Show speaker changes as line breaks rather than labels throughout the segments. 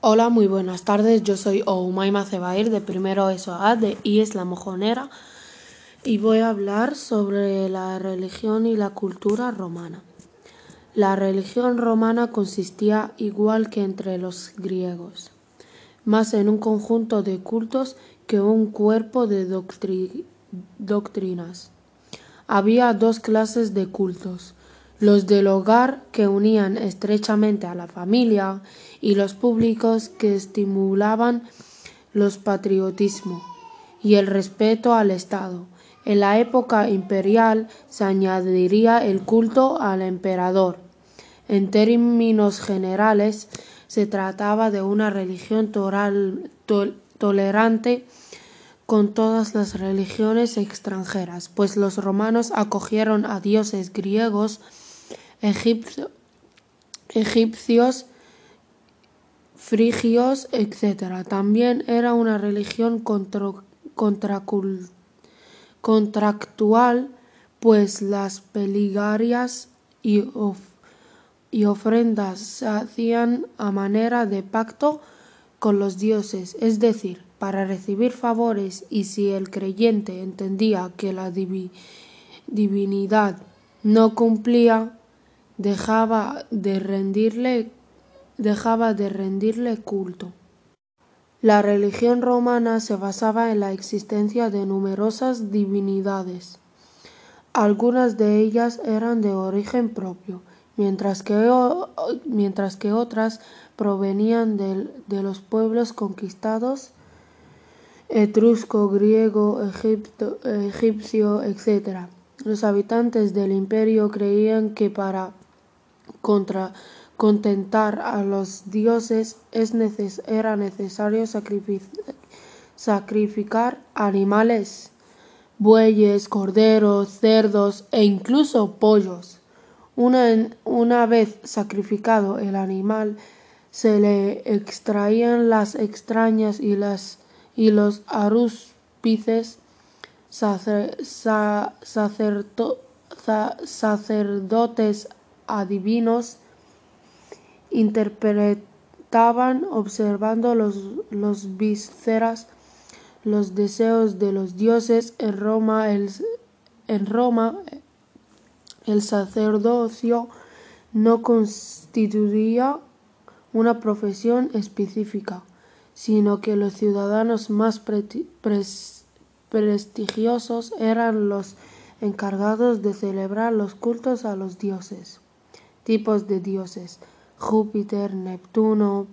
Hola, muy buenas tardes. Yo soy Oumaima Cebair de primero SOA de IES La Mojonera y voy a hablar sobre la religión y la cultura romana. La religión romana consistía igual que entre los griegos, más en un conjunto de cultos que un cuerpo de doctrinas. Había dos clases de cultos los del hogar que unían estrechamente a la familia y los públicos que estimulaban los patriotismo y el respeto al Estado. En la época imperial se añadiría el culto al emperador. En términos generales, se trataba de una religión tolerante con todas las religiones extranjeras, pues los romanos acogieron a dioses griegos egipcios, frigios, etc. También era una religión contractual, pues las peligarias y ofrendas se hacían a manera de pacto con los dioses, es decir, para recibir favores y si el creyente entendía que la divinidad no cumplía dejaba de rendirle, dejaba de rendirle culto. La religión romana se basaba en la existencia de numerosas divinidades. Algunas de ellas eran de origen propio, mientras que, otras provenían de, de los pueblos conquistados etrusco, griego, egipcio, etc. Los habitantes del imperio creían que para contra contentar a los dioses es era necesario sacrificar animales, bueyes, corderos, cerdos e incluso pollos. Una, una vez sacrificado el animal, se le extraían las extrañas y, las, y los arúspices sacerdotes adivinos interpretaban observando los, los vísceras, los deseos de los dioses. En Roma el, en Roma, el sacerdocio no constituía una profesión específica, sino que los ciudadanos más prestigiosos eran los encargados de celebrar los cultos a los dioses tipos de dioses: Júpiter, Neptuno,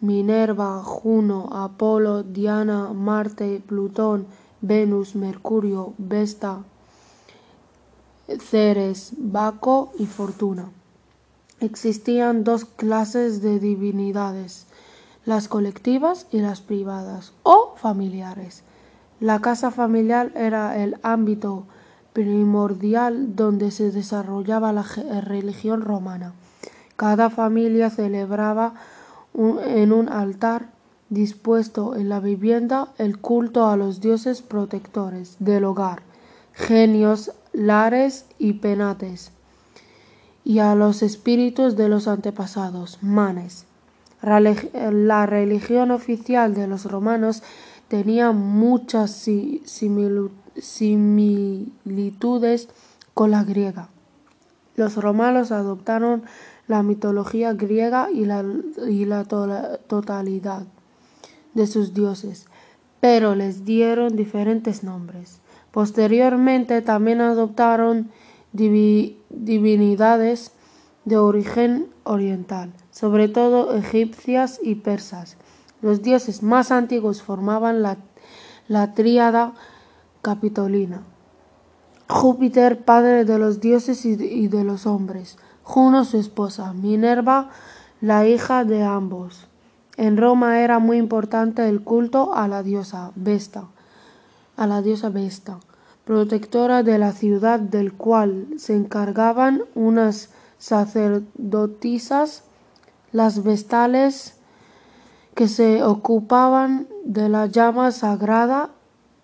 Minerva, Juno, Apolo, Diana, Marte, Plutón, Venus, Mercurio, Vesta, Ceres, Baco y Fortuna. Existían dos clases de divinidades, las colectivas y las privadas o familiares. La casa familiar era el ámbito primordial donde se desarrollaba la religión romana. Cada familia celebraba en un altar dispuesto en la vivienda el culto a los dioses protectores del hogar, genios, lares y penates, y a los espíritus de los antepasados, manes. La religión oficial de los romanos tenía muchas similitudes similitudes con la griega. Los romanos adoptaron la mitología griega y la, y la totalidad de sus dioses, pero les dieron diferentes nombres. Posteriormente también adoptaron divinidades de origen oriental, sobre todo egipcias y persas. Los dioses más antiguos formaban la, la tríada capitolina. Júpiter, padre de los dioses y de los hombres. Juno, su esposa. Minerva, la hija de ambos. En Roma era muy importante el culto a la diosa Vesta, a la diosa Vesta, protectora de la ciudad del cual se encargaban unas sacerdotisas, las vestales que se ocupaban de la llama sagrada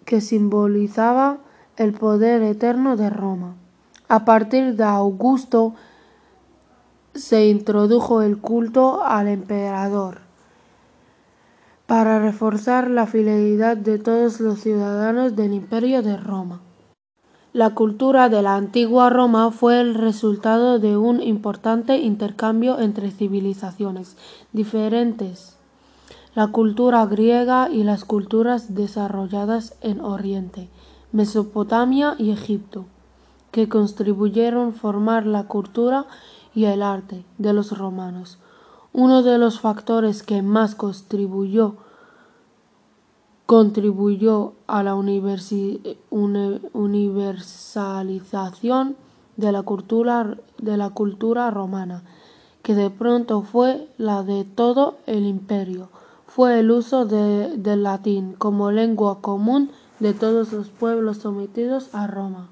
que simbolizaba el poder eterno de Roma. A partir de Augusto se introdujo el culto al emperador. para reforzar la fidelidad de todos los ciudadanos del Imperio de Roma. La cultura de la antigua Roma fue el resultado de un importante intercambio entre civilizaciones diferentes, la cultura griega y las culturas desarrolladas en Oriente, Mesopotamia y Egipto, que contribuyeron a formar la cultura y el arte de los romanos. Uno de los factores que más contribuyó contribuyó a la universalización de la cultura, de la cultura romana, que de pronto fue la de todo el imperio. Fue el uso de, del latín como lengua común de todos los pueblos sometidos a Roma.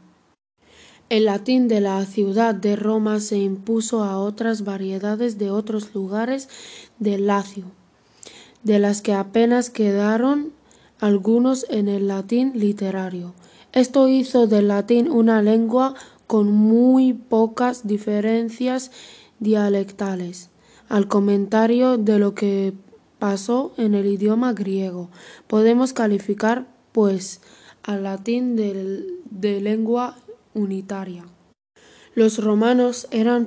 El latín de la ciudad de Roma se impuso a otras variedades de otros lugares del Lacio, de las que apenas quedaron algunos en el latín literario. Esto hizo del latín una lengua con muy pocas diferencias dialectales. Al comentario de lo que pasó en el idioma griego, podemos calificar, pues, al latín de, de lengua unitaria. Los romanos eran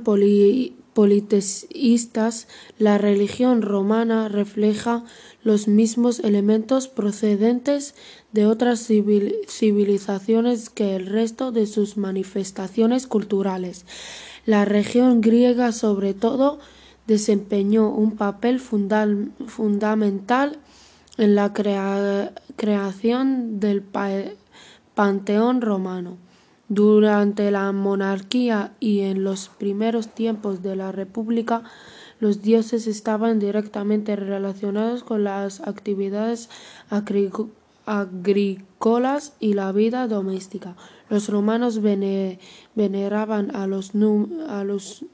politeístas. La religión romana refleja los mismos elementos procedentes de otras civilizaciones que el resto de sus manifestaciones culturales. La región griega, sobre todo, desempeñó un papel fundamental en la creación del panteón romano. Durante la monarquía y en los primeros tiempos de la República, los dioses estaban directamente relacionados con las actividades agrícolas y la vida doméstica. Los romanos veneraban a los,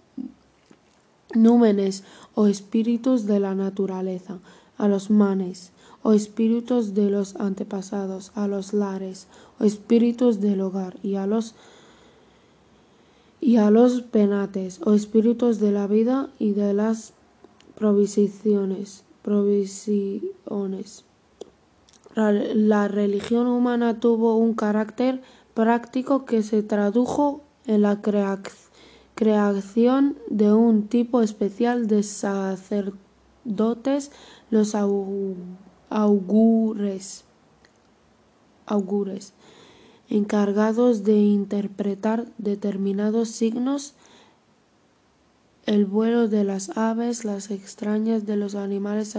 númenes o espíritus de la naturaleza, a los manes o espíritus de los antepasados, a los lares o espíritus del hogar y a los y a los penates o espíritus de la vida y de las provisiones. provisiones. La religión humana tuvo un carácter práctico que se tradujo en la creación de un tipo especial de sacerdotes, los augures, augures encargados de interpretar determinados signos, el vuelo de las aves, las extrañas de los animales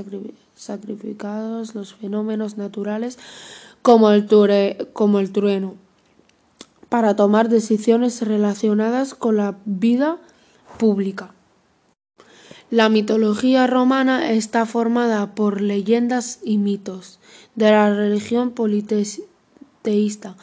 sacrificados, los fenómenos naturales como el trueno, para tomar decisiones relacionadas con la vida pública. La mitología romana está formada por leyendas y mitos de la religión politeísta,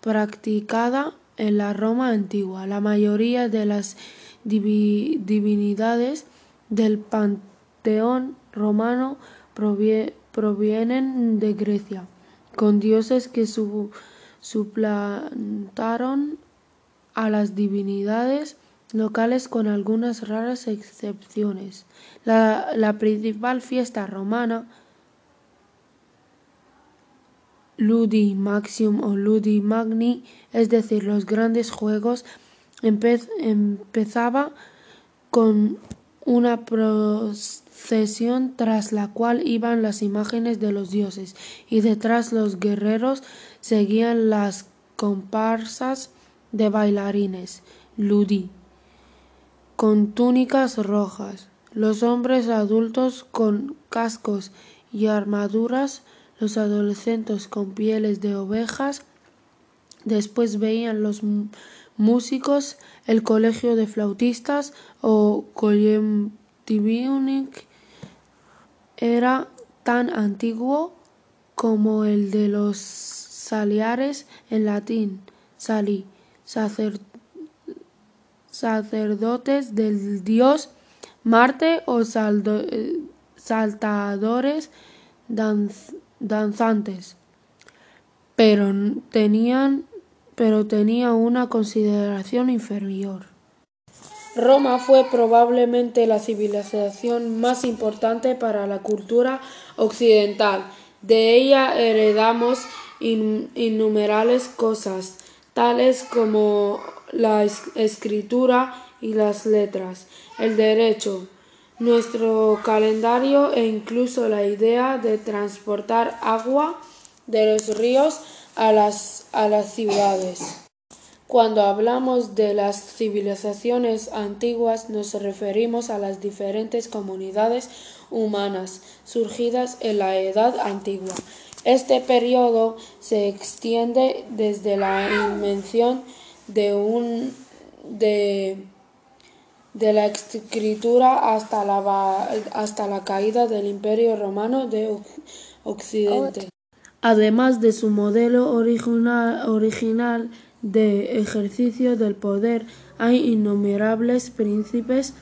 practicada en la Roma antigua. La mayoría de las divinidades del panteón romano provienen de Grecia, con dioses que suplantaron a las divinidades locales con algunas raras excepciones. la principal fiesta romana Ludi Maximum o Ludi Magni, es decir, los grandes juegos, empezaba con una tras la cual iban las imágenes de los dioses y detrás los guerreros seguían las comparsas de bailarines, ludi, con túnicas rojas, los hombres adultos con cascos y armaduras los adolescentes con pieles de ovejas, después veían los músicos, el colegio de flautistas o Tibionic era tan antiguo como el de los saliares en latín, sali, sacerdotes del dios Marte o saltadores danzantes, pero tenían pero tenía una consideración inferior. Roma fue probablemente la civilización más importante para la cultura occidental. De ella heredamos innumerables cosas, tales como la escritura y las letras, el derecho, nuestro calendario e incluso la idea de transportar agua de los ríos a las, a las ciudades. Cuando hablamos de las civilizaciones antiguas nos referimos a las diferentes comunidades humanas surgidas en la Edad Antigua. Este periodo se extiende desde la invención de, un, de, de la escritura hasta la, hasta la caída del Imperio Romano de Occidente. Además de su modelo original, original de ejercicio del poder, hay innumerables príncipes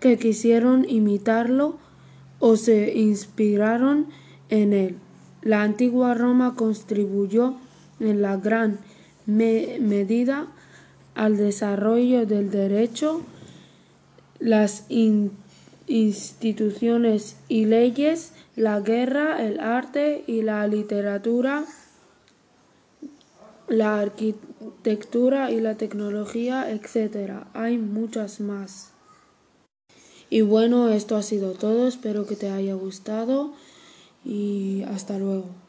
que quisieron imitarlo o se inspiraron en él. La antigua Roma contribuyó en la gran medida al desarrollo del derecho, las instituciones y leyes, la guerra, el arte y la literatura, la arquitectura y la tecnología, etc. Hay muchas más. Y bueno, esto ha sido todo. Espero que te haya gustado y hasta luego.